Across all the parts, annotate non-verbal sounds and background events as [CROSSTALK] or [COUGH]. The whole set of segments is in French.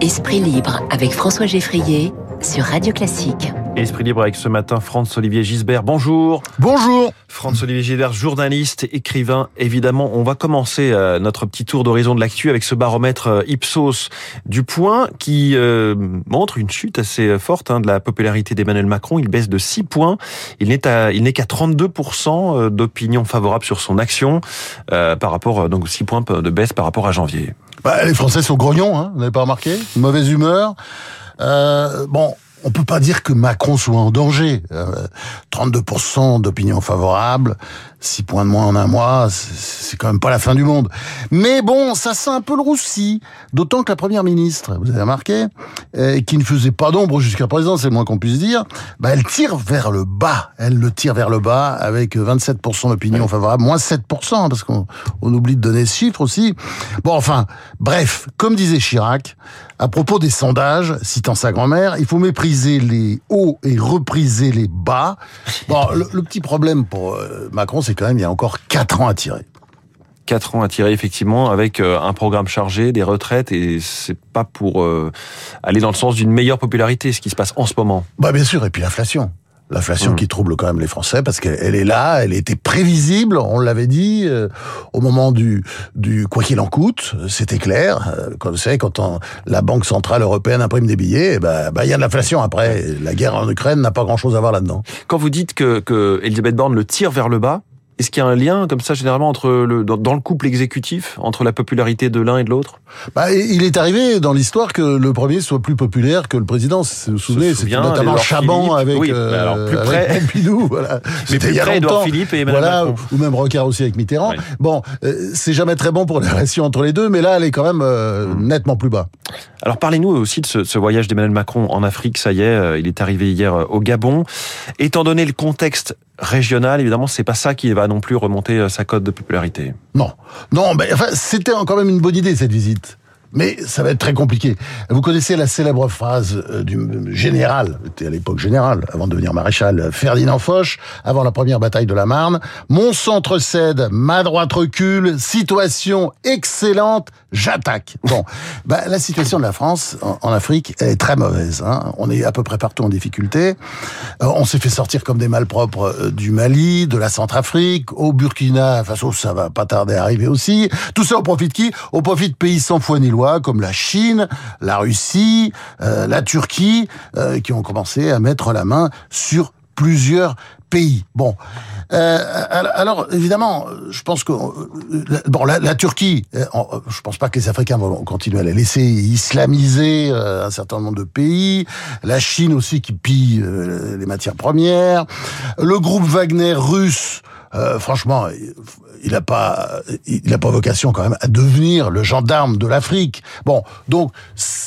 Esprit libre avec François Geffrier sur Radio Classique. Esprit libre avec ce matin Franz-Olivier Gisbert. Bonjour. Bonjour. Franz-Olivier Gisbert, journaliste, écrivain. Évidemment, on va commencer euh, notre petit tour d'horizon de l'actu avec ce baromètre euh, Ipsos du Point qui euh, montre une chute assez forte hein, de la popularité d'Emmanuel Macron. Il baisse de 6 points. Il n'est à, il n'est qu'à 32% d'opinion favorable sur son action par rapport donc 6 points de baisse par rapport à janvier. Bah, les Français sont grognons, hein, vous n'avez pas remarqué? Mauvaise humeur. Euh, bon, on peut pas dire que Macron soit en danger. 32% euh, d'opinion favorable, 6 points de moins en un mois, c'est quand même pas la fin du monde. Mais bon, ça sent un peu le roussi. D'autant que la première ministre, vous avez remarqué, euh, qui ne faisait pas d'ombre jusqu'à présent, c'est moins qu'on puisse dire, bah elle tire vers le bas. Elle le tire vers le bas avec 27% d'opinion favorable, moins 7%, parce qu'on on oublie de donner ce chiffre aussi. Bon, enfin, bref, comme disait Chirac, à propos des sondages, citant sa grand-mère, il faut mépriser les hauts et repriser les bas. Bon, le, petit problème pour euh, Macron, c'est quand même il y a encore quatre ans à tirer. Quatre ans à tirer effectivement avec euh, un programme chargé, des retraites et c'est pas pour euh, aller dans le sens d'une meilleure popularité ce qui se passe en ce moment. Bah bien sûr et puis l'inflation. L'inflation mmh. qui trouble quand même les Français parce qu'elle est là, elle était prévisible, on l'avait dit euh, au moment du du quoi qu'il en coûte, c'était clair. Euh, comme vous savez, quand la Banque centrale européenne imprime des billets, eh ben bah il y a de l'inflation après. La guerre en Ukraine n'a pas grand-chose à voir là-dedans. Quand vous dites que, que Elisabeth Borne le tire vers le bas, est-ce qu'il y a un lien comme ça généralement entre le dans, le couple exécutif entre la popularité de l'un et de l'autre? Bah, il est arrivé dans l'histoire que le premier soit plus populaire que le président. Vous vous souvenez, c'était notamment Chaban avec, oui, alors, plus près, euh, Pompidou, voilà. Mais plus près, Edouard Philippe et Emmanuel voilà, Macron. ou même Rocard aussi avec Mitterrand. Bon, euh, c'est jamais très bon pour la relation entre les deux, mais là, elle est quand même euh, mm. nettement plus bas. Alors parlez-nous aussi de ce, ce voyage d'Emmanuel Macron en Afrique. Ça y est, il est arrivé hier au Gabon. Étant donné le contexte régional, évidemment, c'est pas ça qui va non plus remonter euh, sa cote de popularité. Non, non, mais enfin, c'était quand même une bonne idée cette visite. Mais ça va être très compliqué. Vous connaissez la célèbre phrase euh, du général, était à l'époque général, avant de devenir maréchal, Ferdinand Foch, avant la première bataille de la Marne. Mon centre cède, ma droite recule, situation excellente, j'attaque. Bon, bah, la situation de la France en, Afrique, elle est très mauvaise. Hein. On est à peu près partout en difficulté. Euh, on s'est fait sortir comme des malpropres euh, du Mali, de la Centrafrique, au Burkina Faso, ça va pas tarder à arriver aussi. Tout ça au profit de qui? Au profit de pays sans foi ni loi, comme la Chine, la Russie, euh, la Turquie, qui ont commencé à mettre la main sur plusieurs pays. Bon, euh, alors évidemment, je pense que euh, bon, la, Turquie, euh, je pense pas que les Africains vont continuer à la laisser islamiser un certain nombre de pays. La Chine aussi qui pille les matières premières. Le groupe Wagner russe. Franchement, il n'a pas, il a pas vocation quand même à devenir le gendarme de l'Afrique. Bon, donc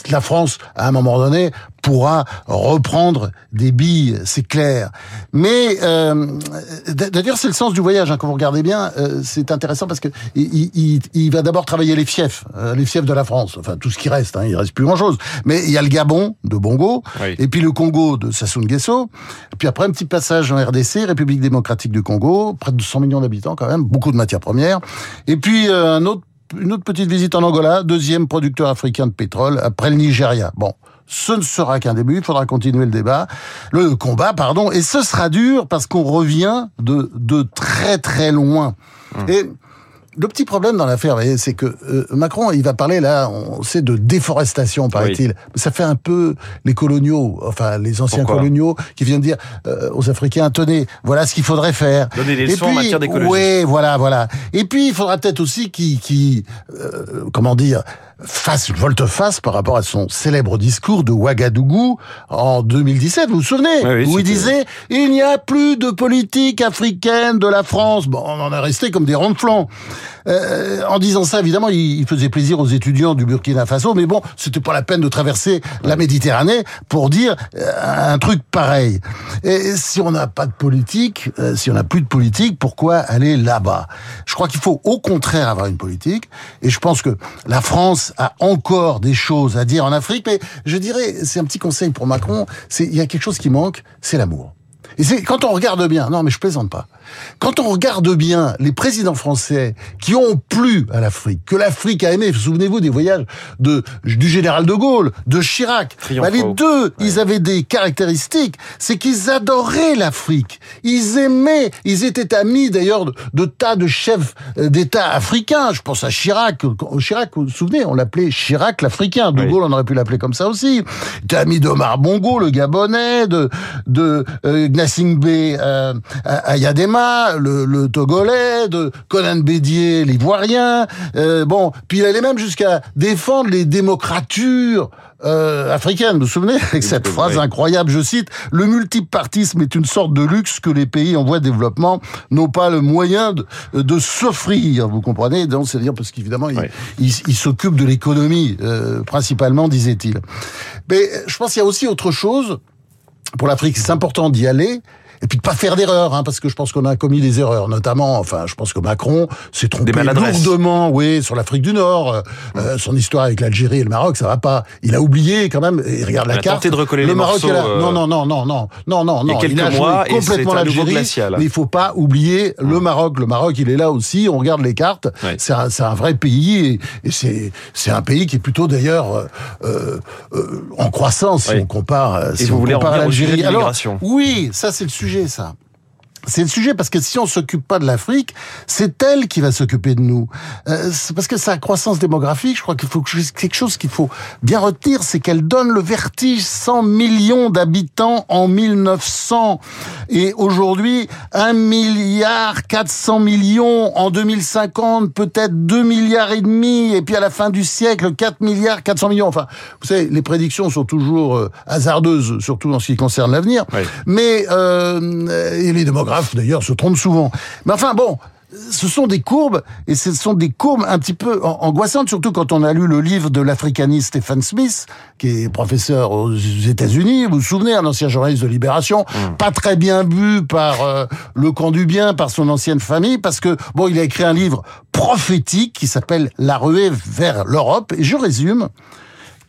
la France, à un moment donné, pourra reprendre des billes, c'est clair. Mais euh, d'ailleurs, c'est le sens du voyage. Hein, quand vous regardez bien, euh, c'est intéressant parce que il, va d'abord travailler les fiefs, euh, les fiefs de la France. Enfin, tout ce qui reste. Hein, il reste plus grand-chose. Mais il y a le Gabon de Bongo, et puis le Congo de Sassou Nguesso. Puis après, un petit passage en RDC, République démocratique du Congo, près de 100 millions d'habitants quand même, beaucoup de matières premières. Et puis un autre une autre petite visite en Angola, deuxième producteur africain de pétrole après le Nigeria. Bon, ce ne sera qu'un début, il faudra continuer le débat, le combat, pardon, et ce sera dur parce qu'on revient de, de très très loin. Mmh. Et le petit problème dans l'affaire, c'est que euh, Macron, il va parler là, on sait de déforestation, paraît-il. Ça fait un peu les coloniaux, enfin les anciens coloniaux, qui viennent dire euh, aux Africains tenez, voilà ce qu'il faudrait faire. Donner des leçons en matière d'écologie. Oui, voilà, voilà. Et puis il faudra peut-être aussi qui, qui, euh, comment dire, fasse une volte-face par rapport à son célèbre discours de Ouagadougou en 2017, vous vous souvenez Où il disait « Il n'y a plus de politique africaine de la France ». Bon, on en est resté comme des ronds de flanc. Euh, en disant ça, évidemment, il, faisait plaisir aux étudiants du Burkina Faso, mais bon, c'était pas la peine de traverser la Méditerranée pour dire euh, un truc pareil. Et si on n'a pas de politique, euh, si on n'a plus de politique, pourquoi aller là-bas? Je crois qu'il faut au contraire avoir une politique, et je pense que la France a encore des choses à dire en Afrique, mais je dirais, c'est un petit conseil pour Macron, il y a quelque chose qui manque, c'est l'amour. Et c'est quand on regarde bien, non mais je plaisante pas. Quand on regarde bien les présidents français qui ont plu à l'Afrique, que l'Afrique a aimé, souvenez-vous des voyages de, du général de Gaulle, de Chirac, bah, les deux, ils avaient des caractéristiques, c'est qu'ils adoraient l'Afrique, ils aimaient, ils étaient amis d'ailleurs de, de, tas de chefs euh, d'État africains, je pense à Chirac, Chirac, vous vous souvenez, on l'appelait Chirac l'Africain, de Gaulle on aurait pu l'appeler comme ça aussi, était ami d'Omar Bongo, le Gabonais, de, de euh, Gnassingbé euh, Ayadema, le, le, Togolais, de Conan Bédier, l'Ivoirien. Euh, bon, puis il allait même jusqu'à défendre les démocratures euh, africaines. Vous vous souvenez avec cette phrase incroyable, je cite le multipartisme est une sorte de luxe que les pays en voie de développement n'ont pas le moyen de, de s'offrir. Vous comprenez? Donc c'est-à-dire parce qu'évidemment il, il, s'occupe de l'économie euh, principalement, disait-il. Mais je pense qu'il y a aussi autre chose pour l'Afrique. C'est important d'y aller et puis de pas faire d'erreurs, hein, parce que je pense qu'on a commis des erreurs, notamment, enfin, je pense que Macron s'est trompé lourdement, oui, sur l'Afrique du Nord, euh, euh son histoire avec l'Algérie et le Maroc, ça va pas. Il a oublié quand même. Et regarde la carte. de recoller le Maroc, morceaux, a... euh... non, non, non, non, non, non, non, non. Il, il a joué mois, complètement l'Algérie. Mais il faut pas oublier le Maroc. Le Maroc, il est là aussi. On regarde les cartes. Ouais. C'est un, un, vrai pays et, et c'est c'est un pays qui est plutôt d'ailleurs euh, euh, euh en croissance si on compare. Si et vous on voulez compare l'Algérie. Alors oui, ça c'est le sujet sujet, ça. C'est le sujet parce que si on s'occupe pas de l'Afrique, c'est elle qui va s'occuper de nous. Euh, parce que sa croissance démographique, je crois qu'il faut quelque chose qu'il faut bien retenir, c'est qu'elle donne le vertige 100 millions d'habitants en 1900 et aujourd'hui 1 milliard 400 millions en 2050, peut-être 2 milliards et demi et puis à la fin du siècle 4 milliards 400 millions. Enfin, vous savez, les prédictions sont toujours euh, hasardeuses, surtout en ce qui concerne l'avenir. Mais euh, et les démographes d'ailleurs se trompe souvent. Mais enfin bon, ce sont des courbes, et ce sont des courbes un petit peu angoissantes, surtout quand on a lu le livre de l'africaniste Stephen Smith, qui est professeur aux États-Unis. Vous vous souvenez, un ancien journaliste de Libération, mm. pas très bien vu par euh, le camp du bien, par son ancienne famille, parce que bon, il a écrit un livre prophétique qui s'appelle La ruée vers l'Europe. Et je résume.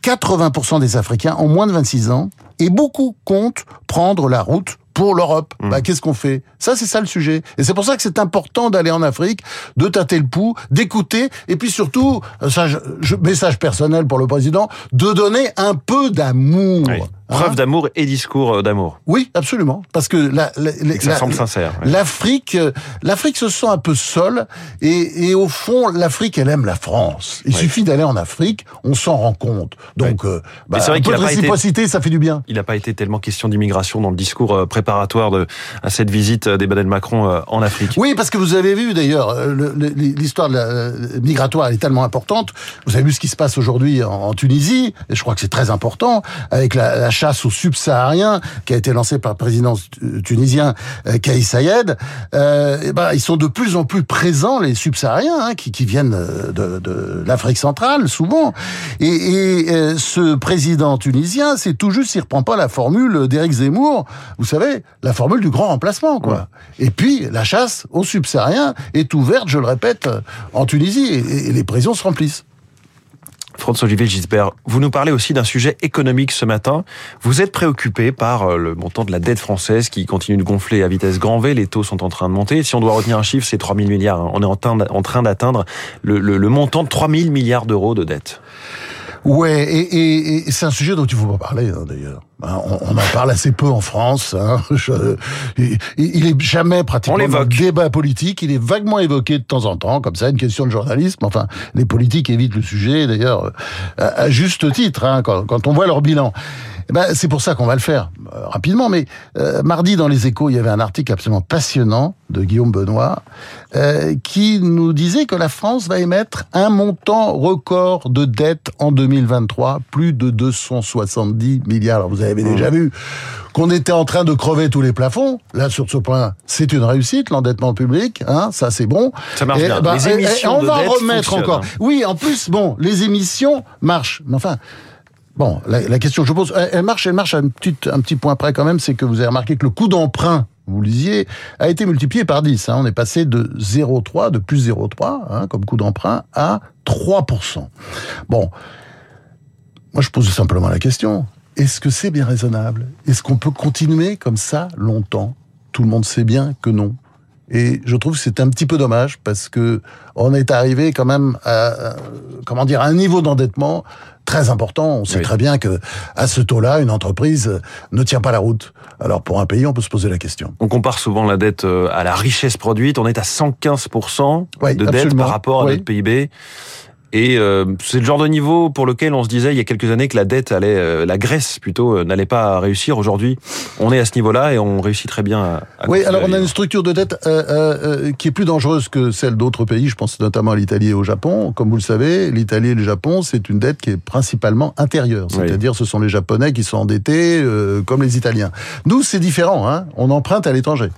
80% des Africains ont moins de 26 ans et beaucoup comptent prendre la route pour l'Europe. Mmh. Bah, qu'est-ce qu'on fait? Ça, c'est ça le sujet. Et c'est pour ça que c'est important d'aller en Afrique, de tâter le pouls, d'écouter, et puis surtout, ça, je, message personnel pour le président, de donner un peu d'amour. Preuve hein d'amour et discours euh, d'amour. Oui, absolument, parce que la, ça semble sincère. L'Afrique, euh, l'Afrique se sent un peu seule, et, et au fond, l'Afrique, elle aime la France. Il suffit d'aller en Afrique, on s'en rend compte. Donc, euh, bah, un peu de réciprocité, ça fait du bien. Il n'a pas été tellement question d'immigration dans le discours préparatoire de, à cette visite d'Emmanuel Macron en Afrique. Oui, parce que vous avez vu d'ailleurs, l'histoire migratoire est tellement importante. Vous avez vu ce qui se passe aujourd'hui en, Tunisie, et je crois que c'est très important, avec la, la chasse aux subsahariens qui a été lancée par le président tunisien euh, Kais Sayed, euh, ben, ils sont de plus en plus présents, les subsahariens, hein, qui, qui, viennent euh, de, de l'Afrique centrale, souvent. Et, et euh, ce président tunisien, c'est tout juste, il reprend pas la formule d'Éric Zemmour, vous savez, la formule du grand remplacement, quoi. Et puis, la chasse aux subsahariens est ouverte, je le répète, en Tunisie, et, et les prisons se remplissent. François-Olivier Gisbert, vous nous parlez aussi d'un sujet économique ce matin. Vous êtes préoccupé par euh, le montant de la dette française qui continue de gonfler à vitesse grand V. Les taux sont en train de monter. Si on doit retenir un chiffre, c'est 3 000 milliards. Hein. On est en train d'atteindre le, montant de 3 000 milliards d'euros de dette. Ouais, et c'est un sujet dont il faut pas parler hein, d'ailleurs. Hein, on, on, en parle assez peu en France. Hein. [LAUGHS] Je, il, il, est jamais pratiquement dans le débat politique. Il est vaguement évoqué de temps en temps, comme ça, une question de journalisme. Enfin, les politiques évitent le sujet, d'ailleurs, à, juste titre, hein, quand, quand on voit leur bilan. Eh ben, c'est pour ça qu'on va le faire euh, rapidement. Mais euh, mardi, dans les Échos, il y avait un article absolument passionnant de Guillaume Benoît euh, qui nous disait que la France va émettre un montant record de dette en 2023, plus de 270 milliards. Alors, vous avez déjà mmh. vu qu'on était en train de crever tous les plafonds. Là, sur ce point, c'est une réussite, l'endettement public. Hein, ça, c'est bon. Ça marche bien. Bah, les émissions on va remettre encore. Hein. Oui, en plus, bon, les émissions marchent. Mais enfin, Bon, la, question que je pose, elle marche, elle marche à un petit, un petit point près quand même, c'est que vous avez remarqué que le coût d'emprunt, vous lisiez, a été multiplié par 10. Hein. On est passé de 0,3, de plus 0,3, hein, comme coût d'emprunt, à 3%. Bon, moi je pose simplement la question, est-ce que c'est bien raisonnable? Est-ce qu'on peut continuer comme ça longtemps? Tout le monde sait bien que non. Et je trouve que c'est un petit peu dommage parce que on est arrivé quand même à, comment dire, à un niveau d'endettement très important. On sait très bien que à ce taux-là, une entreprise ne tient pas la route. Alors pour un pays, on peut se poser la question. On compare souvent la dette euh, à la richesse produite. On est à 115% de dette par rapport à notre PIB. Et euh, c'est le genre de niveau pour lequel on se disait il y a quelques années que la dette allait, euh, la Grèce plutôt, euh, n'allait pas réussir. Aujourd'hui, on est à ce niveau-là et on réussit très bien à. à oui, alors on a une structure de dette qui est plus dangereuse que celle d'autres pays. Je pense notamment à l'Italie et au Japon. Comme vous le savez, l'Italie et le Japon, c'est une dette qui est principalement intérieure. C'est-à-dire, ce sont les Japonais qui sont endettés comme les Italiens. Nous, c'est différent. Hein on emprunte à l'étranger.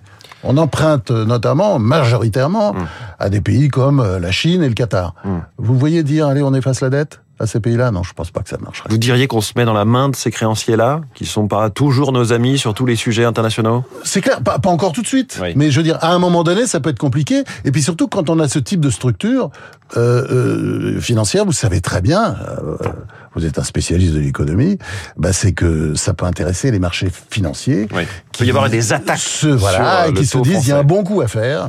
On emprunte notamment, majoritairement, mm. à des pays comme euh, la Chine et le Qatar. Mm. Vous voyez dire, allez, on efface la dette? À ces pays-là Non, je pense pas que ça marcherait. Vous diriez qu'on se met dans la main de ces créanciers-là, qui sont pas toujours nos amis sur tous les sujets internationaux? C'est clair, pas, encore tout de suite. Mais je veux dire, à un moment donné, ça peut être compliqué. Et puis surtout, quand on a ce type de structure euh, euh, financière, vous savez très bien, euh, vous êtes un spécialiste de l'économie, bah, c'est que ça peut intéresser les marchés financiers. Oui. Il peut y avoir des attaques. voilà, qui se disent, il y a un bon coup à faire.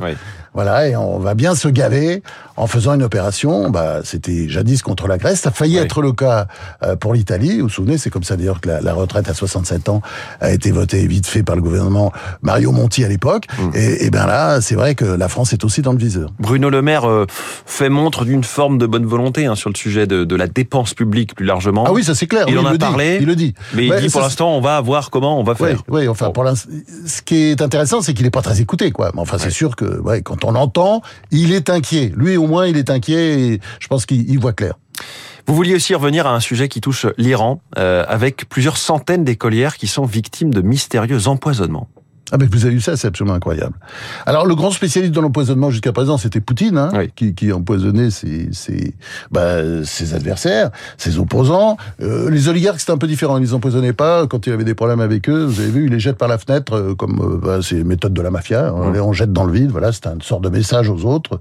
Voilà, et on va bien se gaver en faisant une opération. Bah, c'était jadis contre la Grèce. Ça a failli être le cas euh, pour l'Italie. Vous vous souvenez, c'est comme ça d'ailleurs que la, retraite à 67 ans a été votée vite fait par le gouvernement Mario Monti à l'époque. Mmh. Et, et bien là, c'est vrai que la France est aussi dans le viseur. Bruno Le Maire euh, fait montre d'une forme de bonne volonté hein, sur le sujet de, de, la dépense publique plus largement. Ah oui, ça c'est clair. Il en a parlé. il le dit. Mais il dit pour l'instant, on va voir comment on va faire. Oui, oui enfin, pour l'instant, ce qui est intéressant, c'est qu'il n'est pas très écouté, quoi. Mais enfin, c'est sûr que, ouais, quand on l'entend, il est inquiet. Lui, au moins, il est inquiet et je pense qu'il voit clair. Vous vouliez aussi revenir à un sujet qui touche l'Iran, euh, avec plusieurs centaines d'écolières qui sont victimes de mystérieux empoisonnements. Ah ben vous avez eu ça, c'est absolument incroyable. Alors le grand spécialiste de l'empoisonnement jusqu'à présent, c'était Poutine, hein, qui, qui empoisonnait ses, ses, bah, ses adversaires, ses opposants. Euh, les oligarques, c'était un peu différent. Ils les empoisonnaient pas. Quand il avait des problèmes avec eux, vous avez vu, ils les jettent par la fenêtre, euh, comme euh, bah, c'est méthode de la mafia. On, les, on jette dans le vide. Voilà, c'est une sorte de message aux autres.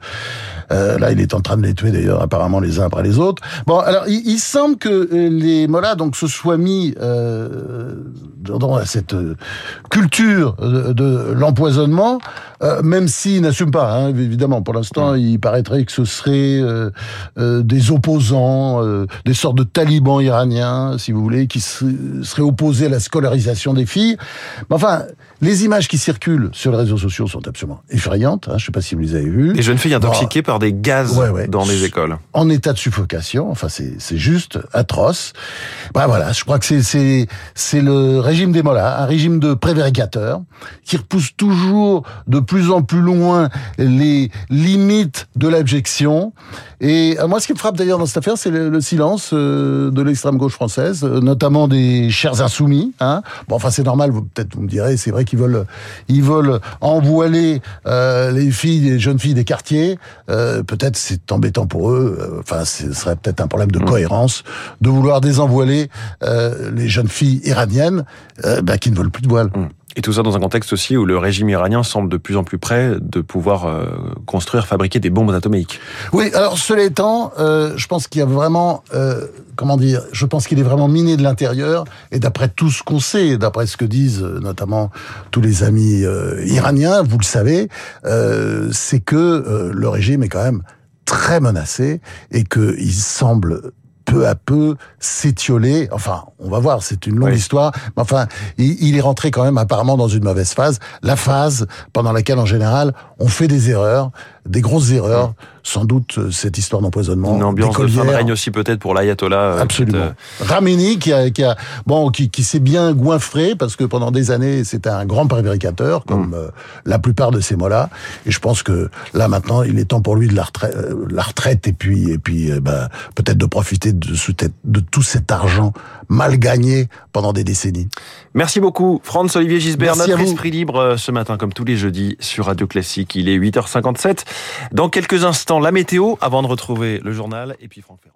Euh, là, il est en train de les tuer d'ailleurs, apparemment les uns après les autres. Bon, alors il, il semble que les mollahs donc se soient mis dans cette culture de, l'empoisonnement, euh, même s'ils n'assument pas, hein, évidemment. Pour l'instant, il paraîtrait que ce serait euh, euh, des opposants, des sortes de talibans iraniens, si vous voulez, qui seraient opposés à la scolarisation des filles. Mais enfin, les images qui circulent sur les réseaux sociaux sont absolument effrayantes. Hein, je ne sais pas si vous les avez vues. Les jeunes filles intoxiquées par des gaz dans les écoles. En état de suffocation. Enfin, c'est juste atroce. Bah voilà, je crois que c'est c'est le régime des mollahs, un régime de prévaricateurs qui repousse toujours de plus en plus loin les limites de l'abjection. Et euh, moi, ce qui me frappe d'ailleurs dans cette affaire, c'est le, silence euh, de l'extrême gauche française, euh, notamment des chers insoumis. Hein. Bon, enfin, c'est normal. Peut-être vous me direz, c'est vrai qu'ils veulent, ils veulent envoiler les filles, les jeunes filles des quartiers. peut-être c'est embêtant pour eux. Enfin, ce serait peut-être un problème de mmh. cohérence de vouloir désenvoiler les jeunes filles iraniennes bah, qui ne veulent plus de voile. Mmh. Et tout ça dans un contexte aussi où le régime iranien semble de plus en plus près de pouvoir euh, construire, fabriquer des bombes atomiques. Oui, alors cela étant, euh, je pense qu'il y a vraiment, euh, comment dire, je pense qu'il est vraiment miné de l'intérieur. Et d'après tout ce qu'on sait, d'après ce que disent notamment tous les amis iraniens, vous le savez, c'est que le régime est quand même très menacé et qu'il semble peu à peu s'étioler. Enfin, on va voir, c'est une longue histoire. Mais enfin, il, est rentré quand même apparemment dans une mauvaise phase. La phase pendant laquelle, en général, on fait des erreurs, des grosses erreurs. Sans doute, euh, cette histoire d'empoisonnement. Une ambiance de fin de règne aussi peut-être pour l'ayatollah. Euh, Absolument. Euh, Ramini, qui a, qui a bon, qui, qui s'est bien goinfré parce que pendant des années, c'était un grand prévaricateur, comme mm. la plupart de ces mots-là. Et je pense que là, maintenant, il est temps pour lui de la retraite, la retraite et puis, et puis, bah, peut-être de profiter de, de tout cet argent mal gagné pendant des décennies. Merci beaucoup, Franz-Olivier Gisbert, notre esprit libre ce matin, comme tous les jeudis, sur Radio Classique. Il est 8h57. Dans quelques instants, la météo, avant de retrouver le journal, et puis Franck Ferrand.